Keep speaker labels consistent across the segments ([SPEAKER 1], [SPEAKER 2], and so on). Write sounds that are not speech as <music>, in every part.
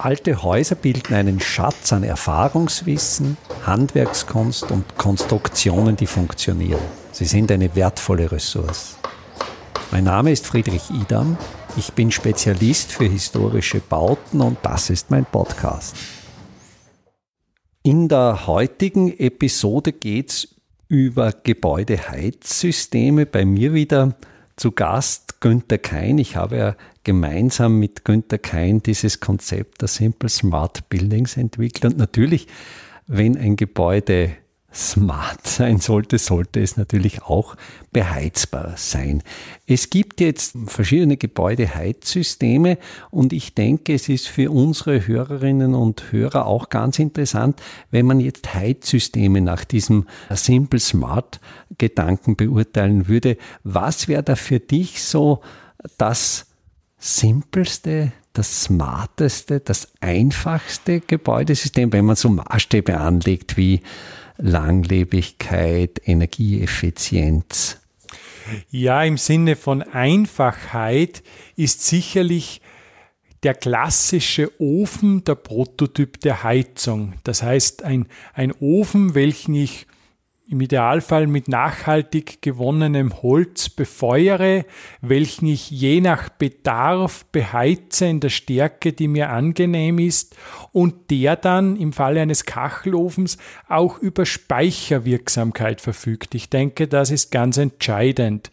[SPEAKER 1] Alte Häuser bilden einen Schatz an Erfahrungswissen, Handwerkskunst und Konstruktionen, die funktionieren. Sie sind eine wertvolle Ressource. Mein Name ist Friedrich Idam. Ich bin Spezialist für historische Bauten und das ist mein Podcast. In der heutigen Episode geht es über Gebäudeheizsysteme. Bei mir wieder zu Gast Günther Kein. Ich habe ja gemeinsam mit Günther Kein dieses Konzept der Simple Smart Buildings entwickelt. Und natürlich, wenn ein Gebäude smart sein sollte, sollte es natürlich auch beheizbar sein. Es gibt jetzt verschiedene Gebäudeheizsysteme und ich denke, es ist für unsere Hörerinnen und Hörer auch ganz interessant, wenn man jetzt Heizsysteme nach diesem Simple Smart Gedanken beurteilen würde. Was wäre da für dich so das simpelste, das smarteste, das einfachste Gebäudesystem, wenn man so Maßstäbe anlegt wie Langlebigkeit, Energieeffizienz?
[SPEAKER 2] Ja, im Sinne von Einfachheit ist sicherlich der klassische Ofen der Prototyp der Heizung. Das heißt, ein, ein Ofen, welchen ich im Idealfall mit nachhaltig gewonnenem Holz befeuere, welchen ich je nach Bedarf beheize in der Stärke, die mir angenehm ist und der dann im Falle eines Kachelofens auch über Speicherwirksamkeit verfügt. Ich denke, das ist ganz entscheidend.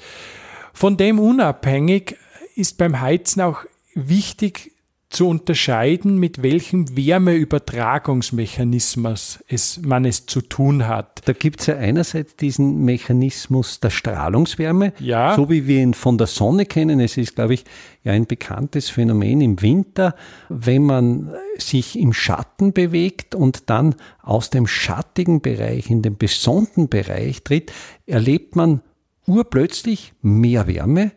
[SPEAKER 2] Von dem unabhängig ist beim Heizen auch wichtig, zu unterscheiden, mit welchem Wärmeübertragungsmechanismus es, man es zu tun hat.
[SPEAKER 1] Da gibt es ja einerseits diesen Mechanismus der Strahlungswärme,
[SPEAKER 2] ja.
[SPEAKER 1] so wie wir ihn von der Sonne kennen. Es ist, glaube ich, ja ein bekanntes Phänomen im Winter, wenn man sich im Schatten bewegt und dann aus dem schattigen Bereich in den besonnten Bereich tritt, erlebt man urplötzlich mehr Wärme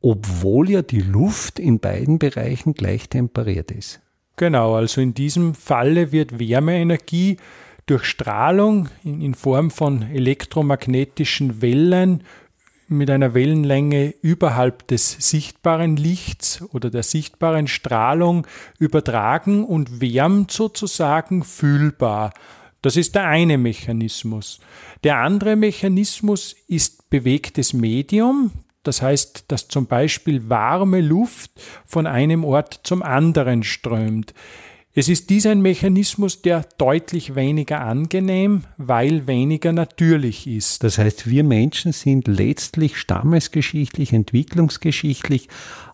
[SPEAKER 1] obwohl ja die Luft in beiden Bereichen gleich temperiert ist.
[SPEAKER 2] Genau, also in diesem Falle wird Wärmeenergie durch Strahlung in Form von elektromagnetischen Wellen mit einer Wellenlänge überhalb des sichtbaren Lichts oder der sichtbaren Strahlung übertragen und wärmt sozusagen fühlbar. Das ist der eine Mechanismus. Der andere Mechanismus ist bewegtes Medium. Das heißt, dass zum Beispiel warme Luft von einem Ort zum anderen strömt. Es ist dies ein Mechanismus, der deutlich weniger angenehm, weil weniger natürlich ist.
[SPEAKER 1] Das heißt, wir Menschen sind letztlich stammesgeschichtlich, entwicklungsgeschichtlich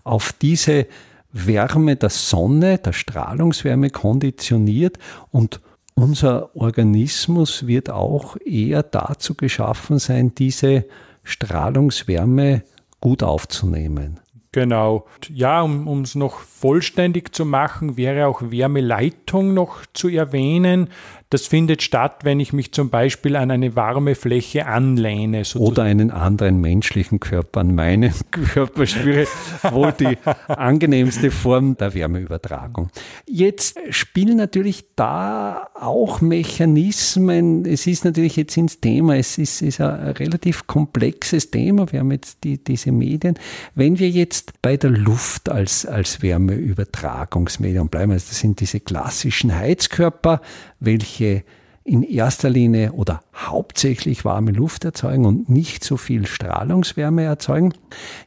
[SPEAKER 1] auf diese Wärme der Sonne, der Strahlungswärme konditioniert und unser Organismus wird auch eher dazu geschaffen sein, diese Strahlungswärme gut aufzunehmen.
[SPEAKER 2] Genau. Ja, um es noch vollständig zu machen, wäre auch Wärmeleitung noch zu erwähnen. Das findet statt, wenn ich mich zum Beispiel an eine warme Fläche anlehne.
[SPEAKER 1] Sozusagen. Oder einen anderen menschlichen Körper, an meinen <laughs> Körper spüre, wohl die angenehmste Form der Wärmeübertragung. Jetzt spielen natürlich da auch Mechanismen. Es ist natürlich jetzt ins Thema, es ist, ist ein relativ komplexes Thema. Wir haben jetzt die, diese Medien. Wenn wir jetzt bei der Luft als, als Wärmeübertragungsmedium bleiben, also das sind diese klassischen Heizkörper, welche in erster Linie oder hauptsächlich warme Luft erzeugen und nicht so viel Strahlungswärme erzeugen.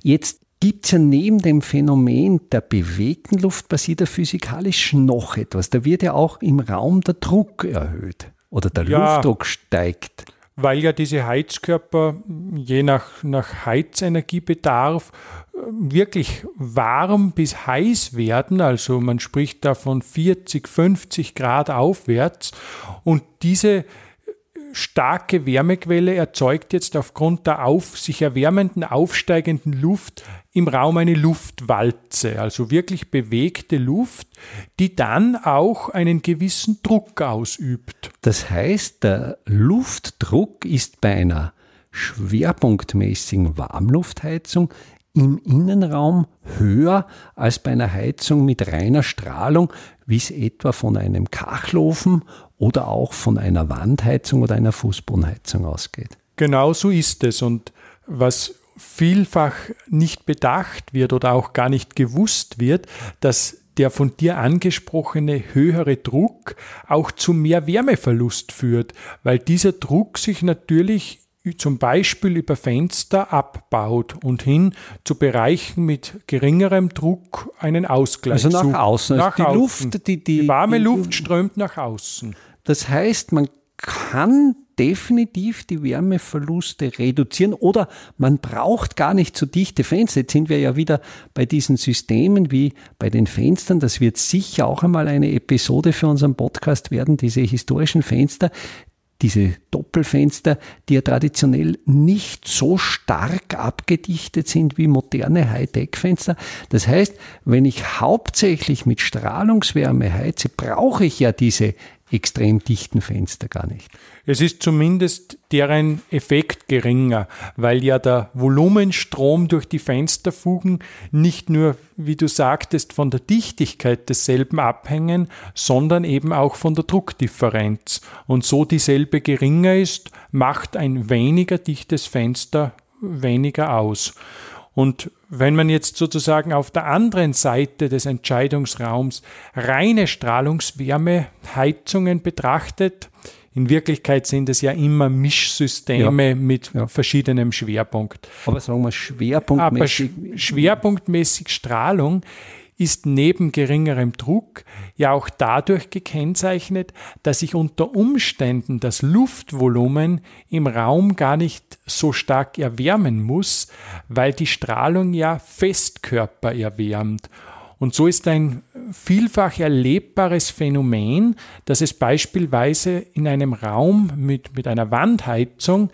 [SPEAKER 1] Jetzt gibt es ja neben dem Phänomen der bewegten Luft passiert ja physikalisch noch etwas. Da wird ja auch im Raum der Druck erhöht oder der ja. Luftdruck steigt
[SPEAKER 2] weil ja diese Heizkörper je nach, nach Heizenergiebedarf wirklich warm bis heiß werden. Also man spricht da von 40, 50 Grad aufwärts. Und diese starke Wärmequelle erzeugt jetzt aufgrund der auf, sich erwärmenden, aufsteigenden Luft im Raum eine Luftwalze, also wirklich bewegte Luft, die dann auch einen gewissen Druck ausübt.
[SPEAKER 1] Das heißt, der Luftdruck ist bei einer schwerpunktmäßigen Warmluftheizung im Innenraum höher als bei einer Heizung mit reiner Strahlung, wie es etwa von einem Kachelofen oder auch von einer Wandheizung oder einer Fußbodenheizung ausgeht.
[SPEAKER 2] Genau so ist es. Und was vielfach nicht bedacht wird oder auch gar nicht gewusst wird, dass der von dir angesprochene höhere Druck auch zu mehr Wärmeverlust führt, weil dieser Druck sich natürlich zum Beispiel über Fenster abbaut und hin zu Bereichen mit geringerem Druck einen Ausgleich
[SPEAKER 1] Also nach außen.
[SPEAKER 2] Nach
[SPEAKER 1] also die
[SPEAKER 2] außen.
[SPEAKER 1] Luft, die, die,
[SPEAKER 2] die warme
[SPEAKER 1] die,
[SPEAKER 2] Luft strömt nach außen.
[SPEAKER 1] Das heißt, man kann definitiv die Wärmeverluste reduzieren oder man braucht gar nicht so dichte Fenster. Jetzt sind wir ja wieder bei diesen Systemen wie bei den Fenstern. Das wird sicher auch einmal eine Episode für unseren Podcast werden, diese historischen Fenster diese Doppelfenster, die ja traditionell nicht so stark abgedichtet sind wie moderne Hightech-Fenster. Das heißt, wenn ich hauptsächlich mit Strahlungswärme heize, brauche ich ja diese extrem dichten Fenster gar nicht.
[SPEAKER 2] Es ist zumindest deren Effekt geringer, weil ja der Volumenstrom durch die Fensterfugen nicht nur, wie du sagtest, von der Dichtigkeit desselben abhängen, sondern eben auch von der Druckdifferenz. Und so dieselbe geringer ist, macht ein weniger dichtes Fenster weniger aus. Und wenn man jetzt sozusagen auf der anderen Seite des Entscheidungsraums reine Strahlungswärmeheizungen betrachtet, in Wirklichkeit sind es ja immer Mischsysteme ja. mit ja. verschiedenem Schwerpunkt.
[SPEAKER 1] Aber sagen wir schwerpunktmäßig.
[SPEAKER 2] Aber schwerpunktmäßig Strahlung ist neben geringerem Druck ja auch dadurch gekennzeichnet, dass ich unter Umständen das Luftvolumen im Raum gar nicht so stark erwärmen muss, weil die Strahlung ja Festkörper erwärmt. Und so ist ein vielfach erlebbares Phänomen, dass es beispielsweise in einem Raum mit, mit einer Wandheizung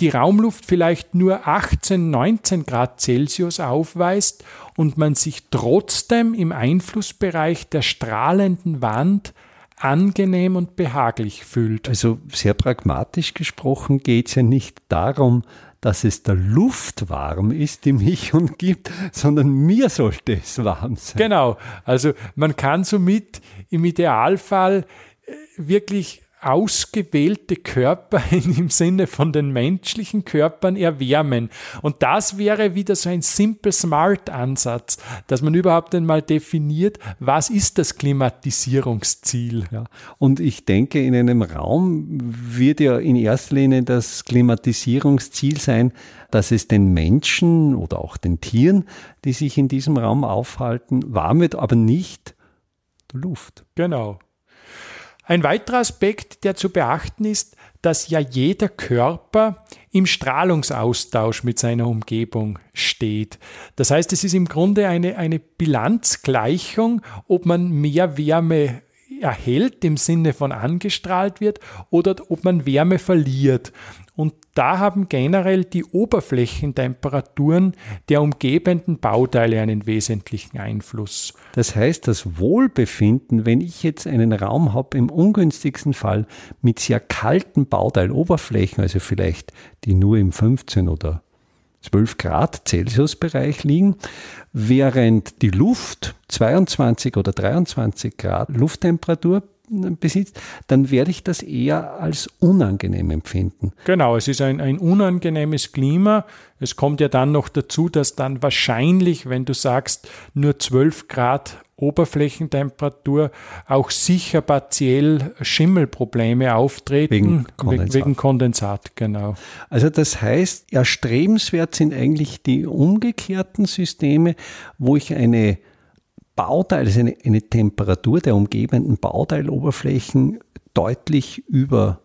[SPEAKER 2] die Raumluft vielleicht nur 18, 19 Grad Celsius aufweist und man sich trotzdem im Einflussbereich der strahlenden Wand angenehm und behaglich fühlt.
[SPEAKER 1] Also sehr pragmatisch gesprochen geht es ja nicht darum, dass es der Luft warm ist, die mich <laughs> umgibt, sondern mir sollte es warm sein.
[SPEAKER 2] Genau, also man kann somit im Idealfall äh, wirklich ausgewählte Körper <laughs> im Sinne von den menschlichen Körpern erwärmen. Und das wäre wieder so ein simple Smart Ansatz, dass man überhaupt einmal definiert, was ist das Klimatisierungsziel.
[SPEAKER 1] Ja. Und ich denke, in einem Raum wird ja in erster Linie das Klimatisierungsziel sein, dass es den Menschen oder auch den Tieren, die sich in diesem Raum aufhalten, warm wird, aber nicht Luft.
[SPEAKER 2] Genau. Ein weiterer Aspekt, der zu beachten ist, dass ja jeder Körper im Strahlungsaustausch mit seiner Umgebung steht. Das heißt, es ist im Grunde eine, eine Bilanzgleichung, ob man mehr Wärme erhält im Sinne von angestrahlt wird oder ob man Wärme verliert. Und da haben generell die Oberflächentemperaturen der umgebenden Bauteile einen wesentlichen Einfluss.
[SPEAKER 1] Das heißt, das Wohlbefinden, wenn ich jetzt einen Raum habe, im ungünstigsten Fall mit sehr kalten Bauteiloberflächen, also vielleicht die nur im 15 oder 12 Grad Celsius Bereich liegen, während die Luft 22 oder 23 Grad Lufttemperatur besitzt, dann werde ich das eher als unangenehm empfinden.
[SPEAKER 2] Genau, es ist ein, ein unangenehmes Klima. Es kommt ja dann noch dazu, dass dann wahrscheinlich, wenn du sagst, nur 12 Grad Oberflächentemperatur auch sicher partiell Schimmelprobleme auftreten.
[SPEAKER 1] Wegen Kondensat.
[SPEAKER 2] Wegen Kondensat, genau.
[SPEAKER 1] Also das heißt, erstrebenswert sind eigentlich die umgekehrten Systeme, wo ich eine Bauteil, also eine, eine Temperatur der umgebenden Bauteiloberflächen deutlich über,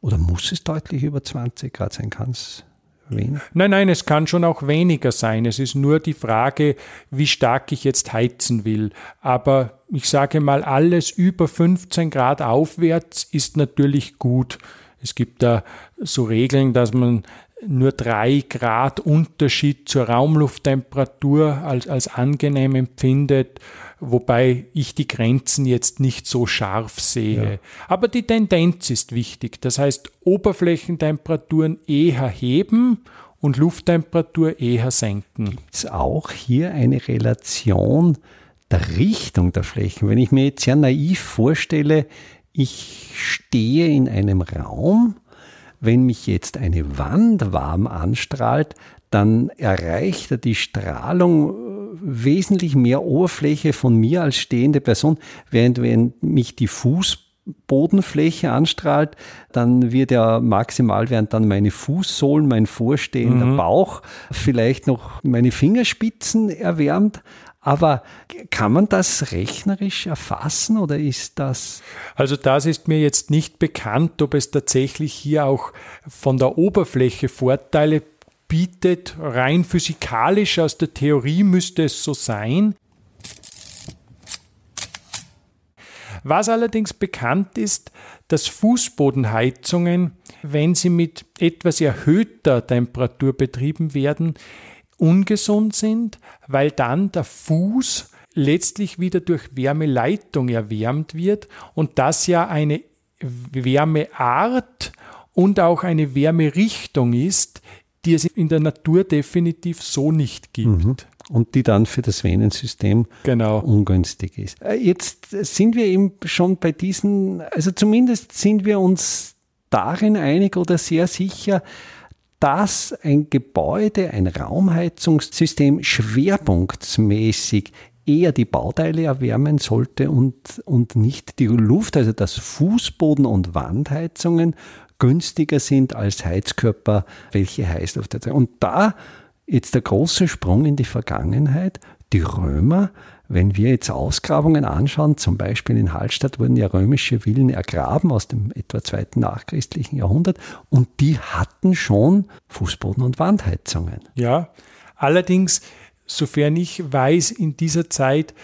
[SPEAKER 1] oder muss es deutlich über 20 Grad sein? Kann es
[SPEAKER 2] Wenig? Nein, nein, es kann schon auch weniger sein. Es ist nur die Frage, wie stark ich jetzt heizen will. Aber ich sage mal, alles über 15 Grad aufwärts ist natürlich gut. Es gibt da so Regeln, dass man nur drei Grad Unterschied zur Raumlufttemperatur als, als angenehm empfindet, wobei ich die Grenzen jetzt nicht so scharf sehe. Ja. Aber die Tendenz ist wichtig. Das heißt, Oberflächentemperaturen eher heben und Lufttemperatur eher senken.
[SPEAKER 1] Gibt es auch hier eine Relation der Richtung der Flächen? Wenn ich mir jetzt sehr naiv vorstelle, ich stehe in einem Raum, wenn mich jetzt eine Wand warm anstrahlt, dann erreicht er die Strahlung wesentlich mehr Oberfläche von mir als stehende Person, während wenn mich die Fußbodenfläche anstrahlt, dann wird ja maximal werden dann meine Fußsohlen, mein vorstehender mhm. Bauch, vielleicht noch meine Fingerspitzen erwärmt. Aber kann man das rechnerisch erfassen oder ist das?
[SPEAKER 2] Also das ist mir jetzt nicht bekannt, ob es tatsächlich hier auch von der Oberfläche Vorteile bietet. Rein physikalisch aus der Theorie müsste es so sein. Was allerdings bekannt ist, dass Fußbodenheizungen, wenn sie mit etwas erhöhter Temperatur betrieben werden, ungesund sind, weil dann der Fuß letztlich wieder durch Wärmeleitung erwärmt wird und das ja eine Wärmeart und auch eine Wärmerichtung ist, die es in der Natur definitiv so nicht gibt. Mhm.
[SPEAKER 1] Und die dann für das Venensystem genau. ungünstig ist. Äh, jetzt sind wir eben schon bei diesen, also zumindest sind wir uns darin einig oder sehr sicher, dass ein Gebäude, ein Raumheizungssystem schwerpunktsmäßig eher die Bauteile erwärmen sollte und, und nicht die Luft, also dass Fußboden- und Wandheizungen günstiger sind als Heizkörper, welche Heißluft erzeugen. Und da jetzt der große Sprung in die Vergangenheit. Die Römer wenn wir jetzt Ausgrabungen anschauen, zum Beispiel in Hallstatt wurden ja römische Villen ergraben aus dem etwa zweiten nachchristlichen Jahrhundert und die hatten schon Fußboden- und Wandheizungen.
[SPEAKER 2] Ja, allerdings, sofern ich weiß, in dieser Zeit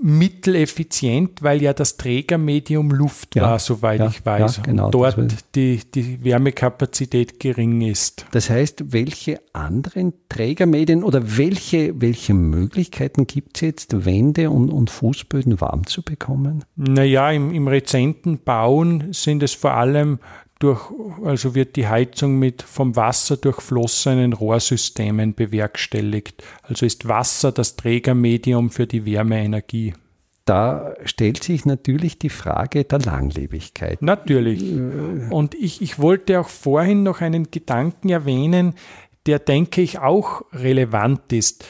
[SPEAKER 2] mitteleffizient, weil ja das Trägermedium Luft ja, war, soweit ja, ich weiß. Ja, genau, und dort die, die Wärmekapazität gering ist.
[SPEAKER 1] Das heißt, welche anderen Trägermedien oder welche, welche Möglichkeiten gibt es jetzt, Wände und, und Fußböden warm zu bekommen?
[SPEAKER 2] Naja, im, im rezenten Bauen sind es vor allem durch, also wird die Heizung mit vom Wasser durchflossenen Rohrsystemen bewerkstelligt. Also ist Wasser das Trägermedium für die Wärmeenergie.
[SPEAKER 1] Da stellt sich natürlich die Frage der Langlebigkeit.
[SPEAKER 2] Natürlich. Und ich, ich wollte auch vorhin noch einen Gedanken erwähnen, der, denke ich, auch relevant ist.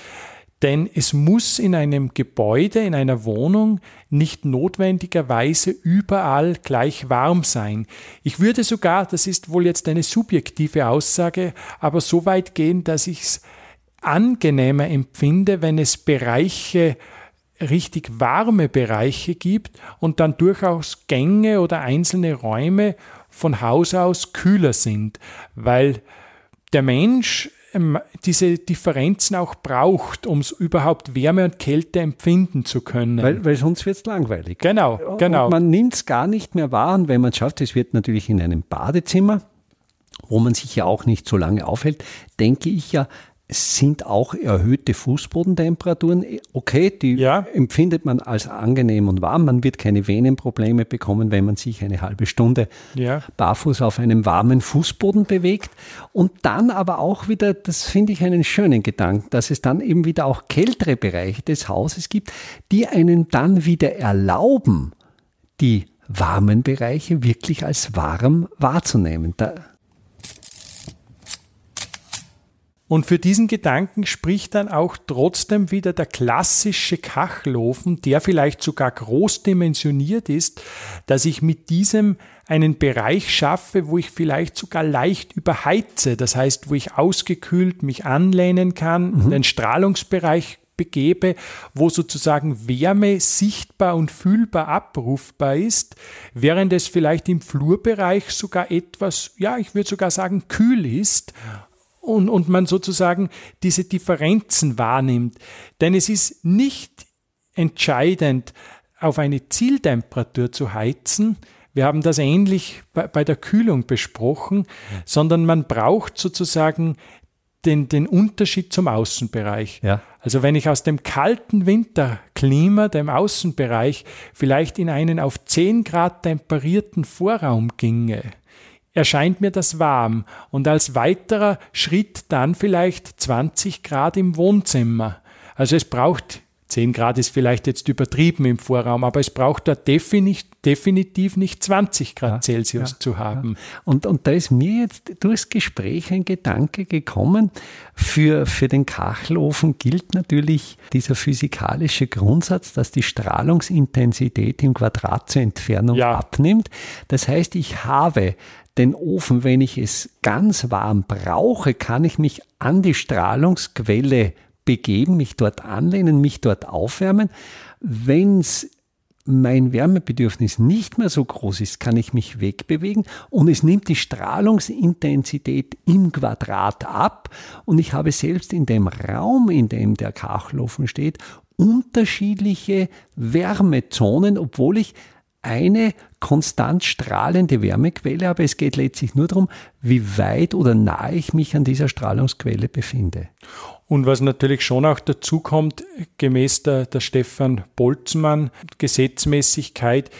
[SPEAKER 2] Denn es muss in einem Gebäude, in einer Wohnung nicht notwendigerweise überall gleich warm sein. Ich würde sogar, das ist wohl jetzt eine subjektive Aussage, aber so weit gehen, dass ich es angenehmer empfinde, wenn es Bereiche richtig warme Bereiche gibt und dann durchaus Gänge oder einzelne Räume von Haus aus kühler sind, weil der Mensch ähm, diese Differenzen auch braucht, um überhaupt Wärme und Kälte empfinden zu können.
[SPEAKER 1] Weil, weil sonst wird es langweilig.
[SPEAKER 2] Genau, genau.
[SPEAKER 1] Und man nimmt es gar nicht mehr wahr. Und wenn man es schafft, es wird natürlich in einem Badezimmer, wo man sich ja auch nicht so lange aufhält, denke ich ja, es sind auch erhöhte Fußbodentemperaturen. Okay, die ja. empfindet man als angenehm und warm. Man wird keine Venenprobleme bekommen, wenn man sich eine halbe Stunde ja. barfuß auf einem warmen Fußboden bewegt. Und dann aber auch wieder, das finde ich einen schönen Gedanken, dass es dann eben wieder auch kältere Bereiche des Hauses gibt, die einen dann wieder erlauben, die warmen Bereiche wirklich als warm wahrzunehmen. Da
[SPEAKER 2] Und für diesen Gedanken spricht dann auch trotzdem wieder der klassische Kachelofen, der vielleicht sogar groß dimensioniert ist, dass ich mit diesem einen Bereich schaffe, wo ich vielleicht sogar leicht überheize. Das heißt, wo ich ausgekühlt mich anlehnen kann, mhm. den Strahlungsbereich begebe, wo sozusagen Wärme sichtbar und fühlbar abrufbar ist, während es vielleicht im Flurbereich sogar etwas, ja, ich würde sogar sagen, kühl ist und, und man sozusagen diese Differenzen wahrnimmt. Denn es ist nicht entscheidend, auf eine Zieltemperatur zu heizen. Wir haben das ähnlich bei, bei der Kühlung besprochen, sondern man braucht sozusagen den, den Unterschied zum Außenbereich. Ja. Also wenn ich aus dem kalten Winterklima, dem Außenbereich, vielleicht in einen auf 10 Grad temperierten Vorraum ginge, erscheint mir das warm und als weiterer Schritt dann vielleicht 20 Grad im Wohnzimmer. Also es braucht 10 Grad ist vielleicht jetzt übertrieben im Vorraum, aber es braucht da definitiv nicht 20 Grad ja, Celsius ja, zu haben.
[SPEAKER 1] Ja. Und, und da ist mir jetzt durchs Gespräch ein Gedanke gekommen, für, für den Kachelofen gilt natürlich dieser physikalische Grundsatz, dass die Strahlungsintensität im Quadrat zur Entfernung abnimmt. Das heißt, ich habe den Ofen, wenn ich es ganz warm brauche, kann ich mich an die Strahlungsquelle begeben, mich dort anlehnen, mich dort aufwärmen. Wenn es mein Wärmebedürfnis nicht mehr so groß ist, kann ich mich wegbewegen und es nimmt die Strahlungsintensität im Quadrat ab und ich habe selbst in dem Raum, in dem der Kachelofen steht, unterschiedliche Wärmezonen, obwohl ich eine konstant strahlende Wärmequelle, aber es geht letztlich nur darum, wie weit oder nahe ich mich an dieser Strahlungsquelle befinde.
[SPEAKER 2] Und was natürlich schon auch dazu kommt, gemäß der, der Stefan Boltzmann Gesetzmäßigkeit,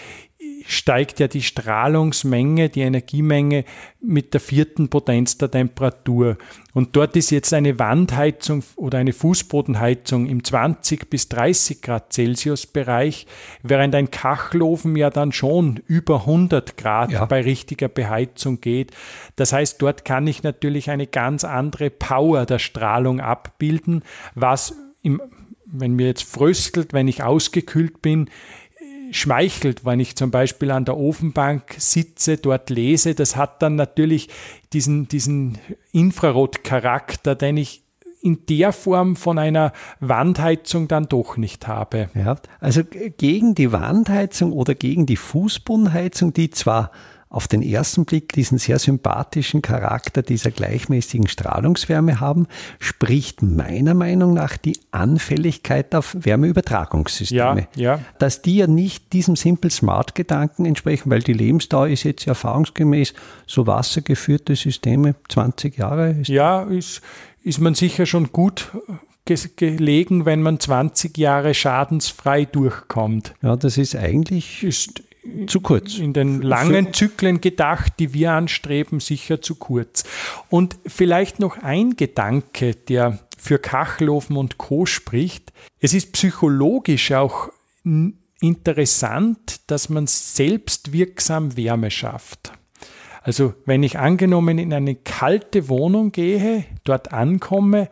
[SPEAKER 2] steigt ja die Strahlungsmenge, die Energiemenge mit der vierten Potenz der Temperatur. Und dort ist jetzt eine Wandheizung oder eine Fußbodenheizung im 20 bis 30 Grad Celsius Bereich, während ein Kachelofen ja dann schon über 100 Grad ja. bei richtiger Beheizung geht. Das heißt, dort kann ich natürlich eine ganz andere Power der Strahlung abbilden, was im, wenn mir jetzt fröstelt, wenn ich ausgekühlt bin, schmeichelt, wenn ich zum Beispiel an der Ofenbank sitze, dort lese. Das hat dann natürlich diesen, diesen Infrarotcharakter, den ich in der Form von einer Wandheizung dann doch nicht habe.
[SPEAKER 1] Ja, also gegen die Wandheizung oder gegen die Fußbodenheizung, die zwar auf den ersten Blick diesen sehr sympathischen Charakter dieser gleichmäßigen Strahlungswärme haben, spricht meiner Meinung nach die Anfälligkeit auf Wärmeübertragungssysteme.
[SPEAKER 2] Ja, ja.
[SPEAKER 1] Dass die ja nicht diesem Simple Smart Gedanken entsprechen, weil die Lebensdauer ist jetzt erfahrungsgemäß so wassergeführte Systeme 20 Jahre.
[SPEAKER 2] Ist ja, ist, ist man sicher schon gut gelegen, wenn man 20 Jahre schadensfrei durchkommt.
[SPEAKER 1] Ja, das ist eigentlich
[SPEAKER 2] ist zu kurz. In den langen Zyklen gedacht, die wir anstreben, sicher zu kurz. Und vielleicht noch ein Gedanke, der für Kachelofen und Co. spricht. Es ist psychologisch auch interessant, dass man selbst wirksam Wärme schafft. Also wenn ich angenommen in eine kalte Wohnung gehe, dort ankomme,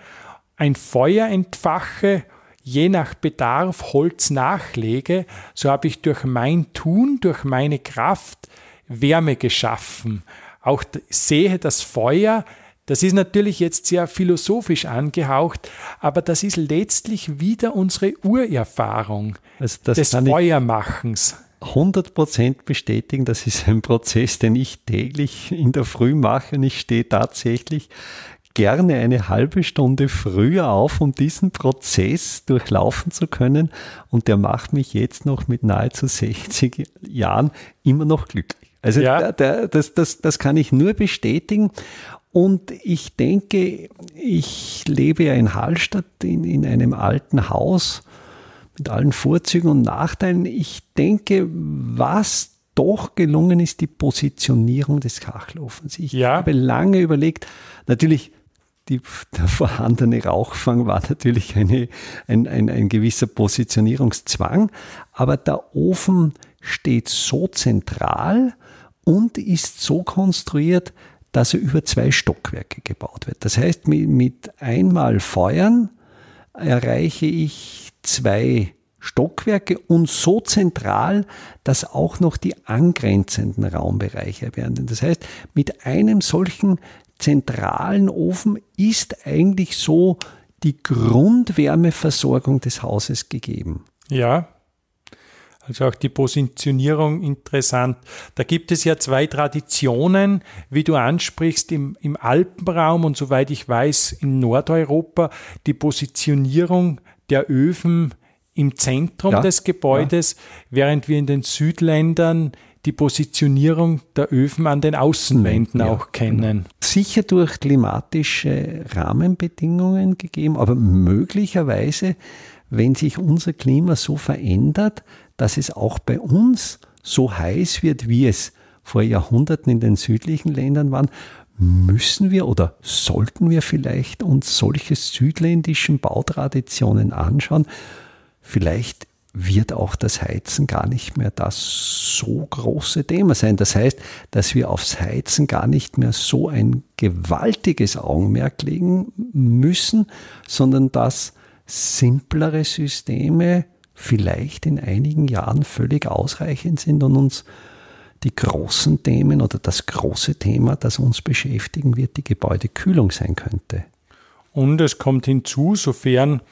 [SPEAKER 2] ein Feuer entfache je nach Bedarf Holz nachlege, so habe ich durch mein Tun, durch meine Kraft Wärme geschaffen. Auch sehe das Feuer, das ist natürlich jetzt sehr philosophisch angehaucht, aber das ist letztlich wieder unsere Urerfahrung also des Feuermachens.
[SPEAKER 1] 100% bestätigen, das ist ein Prozess, den ich täglich in der Früh mache und ich stehe tatsächlich gerne eine halbe Stunde früher auf, um diesen Prozess durchlaufen zu können. Und der macht mich jetzt noch mit nahezu 60 Jahren immer noch glücklich. Also ja. der, das, das, das kann ich nur bestätigen. Und ich denke, ich lebe ja in Hallstatt in, in einem alten Haus mit allen Vorzügen und Nachteilen. Ich denke, was doch gelungen ist, die Positionierung des Kachelofens. Ich ja. habe lange überlegt, natürlich die, der vorhandene Rauchfang war natürlich eine, ein, ein, ein gewisser Positionierungszwang, aber der Ofen steht so zentral und ist so konstruiert, dass er über zwei Stockwerke gebaut wird. Das heißt, mit, mit einmal Feuern erreiche ich zwei Stockwerke und so zentral, dass auch noch die angrenzenden Raumbereiche werden. Das heißt, mit einem solchen zentralen Ofen ist eigentlich so die Grundwärmeversorgung des Hauses gegeben.
[SPEAKER 2] Ja, also auch die Positionierung interessant. Da gibt es ja zwei Traditionen, wie du ansprichst, im, im Alpenraum und soweit ich weiß in Nordeuropa, die Positionierung der Öfen im Zentrum ja, des Gebäudes, ja. während wir in den Südländern die Positionierung der Öfen an den Außenwänden ja, auch kennen. Genau.
[SPEAKER 1] Sicher durch klimatische Rahmenbedingungen gegeben, aber möglicherweise, wenn sich unser Klima so verändert, dass es auch bei uns so heiß wird, wie es vor Jahrhunderten in den südlichen Ländern waren, müssen wir oder sollten wir vielleicht uns solche südländischen Bautraditionen anschauen, vielleicht wird auch das Heizen gar nicht mehr das so große Thema sein. Das heißt, dass wir aufs Heizen gar nicht mehr so ein gewaltiges Augenmerk legen müssen, sondern dass simplere Systeme vielleicht in einigen Jahren völlig ausreichend sind und uns die großen Themen oder das große Thema, das uns beschäftigen wird, die Gebäudekühlung sein könnte.
[SPEAKER 2] Und es kommt hinzu, sofern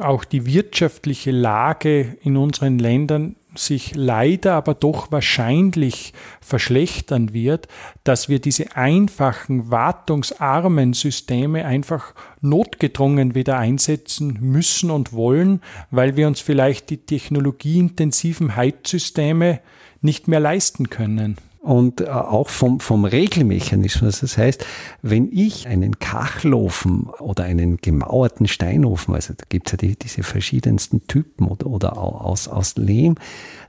[SPEAKER 2] auch die wirtschaftliche Lage in unseren Ländern sich leider aber doch wahrscheinlich verschlechtern wird, dass wir diese einfachen, wartungsarmen Systeme einfach notgedrungen wieder einsetzen müssen und wollen, weil wir uns vielleicht die technologieintensiven Heizsysteme nicht mehr leisten können
[SPEAKER 1] und äh, auch vom, vom Regelmechanismus. Das heißt, wenn ich einen Kachelofen oder einen gemauerten Steinofen, also da gibt es ja die, diese verschiedensten Typen oder, oder aus, aus Lehm,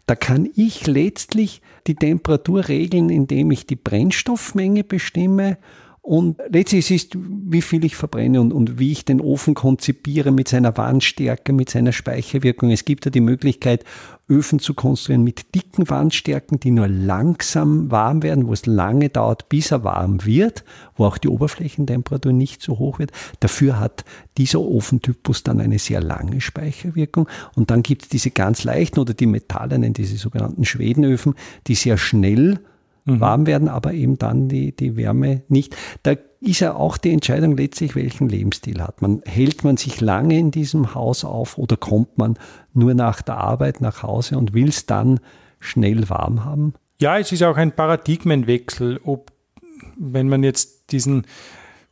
[SPEAKER 1] da kann ich letztlich die Temperatur regeln, indem ich die Brennstoffmenge bestimme und letztlich ist, wie viel ich verbrenne und, und wie ich den Ofen konzipiere mit seiner Wandstärke, mit seiner Speicherwirkung. Es gibt ja die Möglichkeit, Öfen zu konstruieren mit dicken Wandstärken, die nur langsam warm werden, wo es lange dauert, bis er warm wird, wo auch die Oberflächentemperatur nicht so hoch wird. Dafür hat dieser Ofentypus dann eine sehr lange Speicherwirkung. Und dann gibt es diese ganz leichten oder die metallenen, diese sogenannten Schwedenöfen, die sehr schnell mhm. warm werden, aber eben dann die, die Wärme nicht. Da ist ja auch die Entscheidung letztlich, welchen Lebensstil hat man. Hält man sich lange in diesem Haus auf oder kommt man nur nach der Arbeit nach Hause und will es dann schnell warm haben?
[SPEAKER 2] Ja, es ist auch ein Paradigmenwechsel, ob wenn man jetzt diesen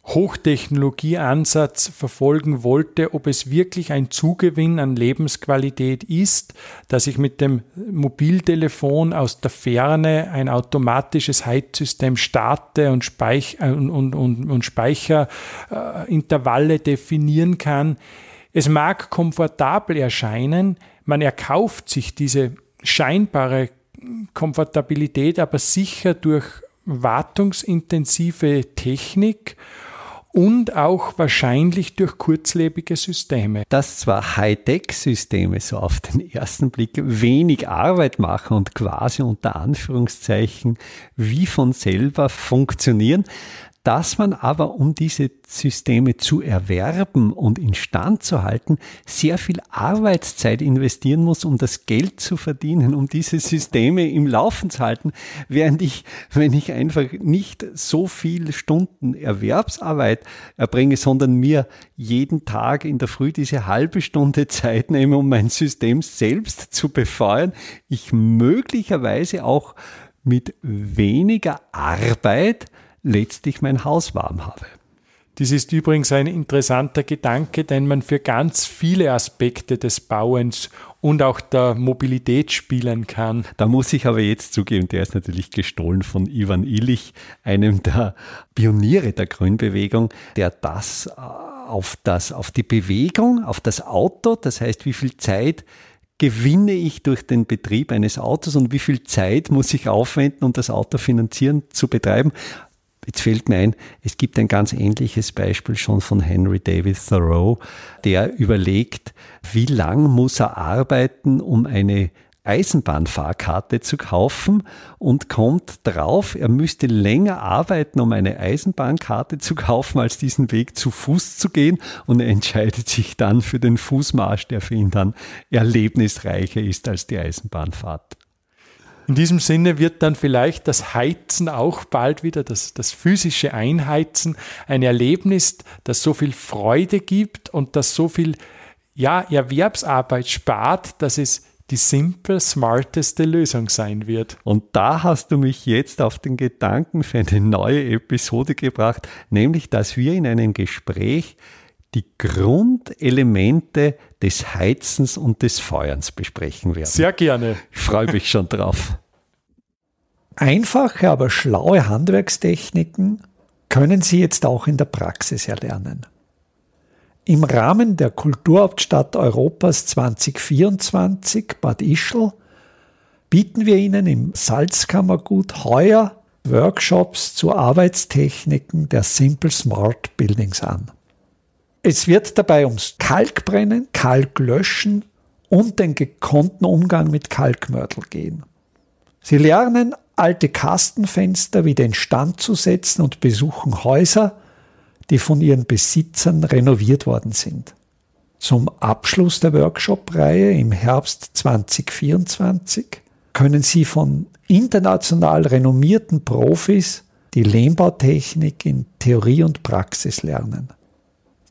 [SPEAKER 2] Hochtechnologieansatz verfolgen wollte, ob es wirklich ein Zugewinn an Lebensqualität ist, dass ich mit dem Mobiltelefon aus der Ferne ein automatisches Heizsystem starte und, Speich äh, und, und, und, und Speicherintervalle definieren kann. Es mag komfortabel erscheinen, man erkauft sich diese scheinbare Komfortabilität aber sicher durch wartungsintensive Technik und auch wahrscheinlich durch kurzlebige Systeme.
[SPEAKER 1] Dass zwar Hightech-Systeme so auf den ersten Blick wenig Arbeit machen und quasi unter Anführungszeichen wie von selber funktionieren, dass man aber, um diese Systeme zu erwerben und instand zu halten, sehr viel Arbeitszeit investieren muss, um das Geld zu verdienen, um diese Systeme im Laufen zu halten, während ich, wenn ich einfach nicht so viele Stunden Erwerbsarbeit erbringe, sondern mir jeden Tag in der Früh diese halbe Stunde Zeit nehme, um mein System selbst zu befeuern, ich möglicherweise auch mit weniger Arbeit letztlich mein Haus warm habe.
[SPEAKER 2] Dies ist übrigens ein interessanter Gedanke, den man für ganz viele Aspekte des Bauens und auch der Mobilität spielen kann.
[SPEAKER 1] Da muss ich aber jetzt zugeben, der ist natürlich gestohlen von Ivan Illich, einem der Pioniere der Grünbewegung, der das äh, auf, das, auf die Bewegung, auf das Auto, das heißt, wie viel Zeit gewinne ich durch den Betrieb eines Autos und wie viel Zeit muss ich aufwenden, um das Auto finanzieren zu betreiben, Jetzt fällt mir ein, es gibt ein ganz ähnliches Beispiel schon von Henry David Thoreau, der überlegt, wie lang muss er arbeiten, um eine Eisenbahnfahrkarte zu kaufen und kommt drauf, er müsste länger arbeiten, um eine Eisenbahnkarte zu kaufen, als diesen Weg zu Fuß zu gehen. Und er entscheidet sich dann für den Fußmarsch, der für ihn dann erlebnisreicher ist als die Eisenbahnfahrt.
[SPEAKER 2] In diesem Sinne wird dann vielleicht das Heizen auch bald wieder, das, das physische Einheizen, ein Erlebnis, das so viel Freude gibt und das so viel ja, Erwerbsarbeit spart, dass es die simple, smarteste Lösung sein wird.
[SPEAKER 1] Und da hast du mich jetzt auf den Gedanken für eine neue Episode gebracht, nämlich dass wir in einem Gespräch die Grundelemente des Heizens und des Feuerns besprechen werden.
[SPEAKER 2] Sehr gerne.
[SPEAKER 1] Ich freue mich schon drauf.
[SPEAKER 3] Einfache, aber schlaue Handwerkstechniken können Sie jetzt auch in der Praxis erlernen. Im Rahmen der Kulturhauptstadt Europas 2024 Bad Ischl bieten wir Ihnen im Salzkammergut heuer Workshops zu Arbeitstechniken der Simple Smart Buildings an. Es wird dabei ums Kalkbrennen, Kalklöschen
[SPEAKER 1] und den gekonnten Umgang mit Kalkmörtel gehen. Sie lernen, alte Kastenfenster wieder instand zu setzen und besuchen Häuser, die von ihren Besitzern renoviert worden sind. Zum Abschluss der Workshop-Reihe im Herbst 2024 können Sie von international renommierten Profis die Lehmbautechnik in Theorie und Praxis lernen.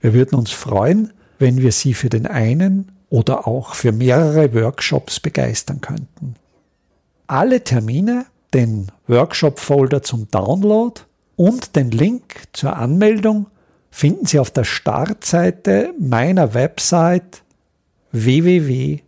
[SPEAKER 1] Wir würden uns freuen, wenn wir Sie für den einen oder auch für mehrere Workshops begeistern könnten. Alle Termine, den Workshop-Folder zum Download und den Link zur Anmeldung finden Sie auf der Startseite meiner Website www.idam.at.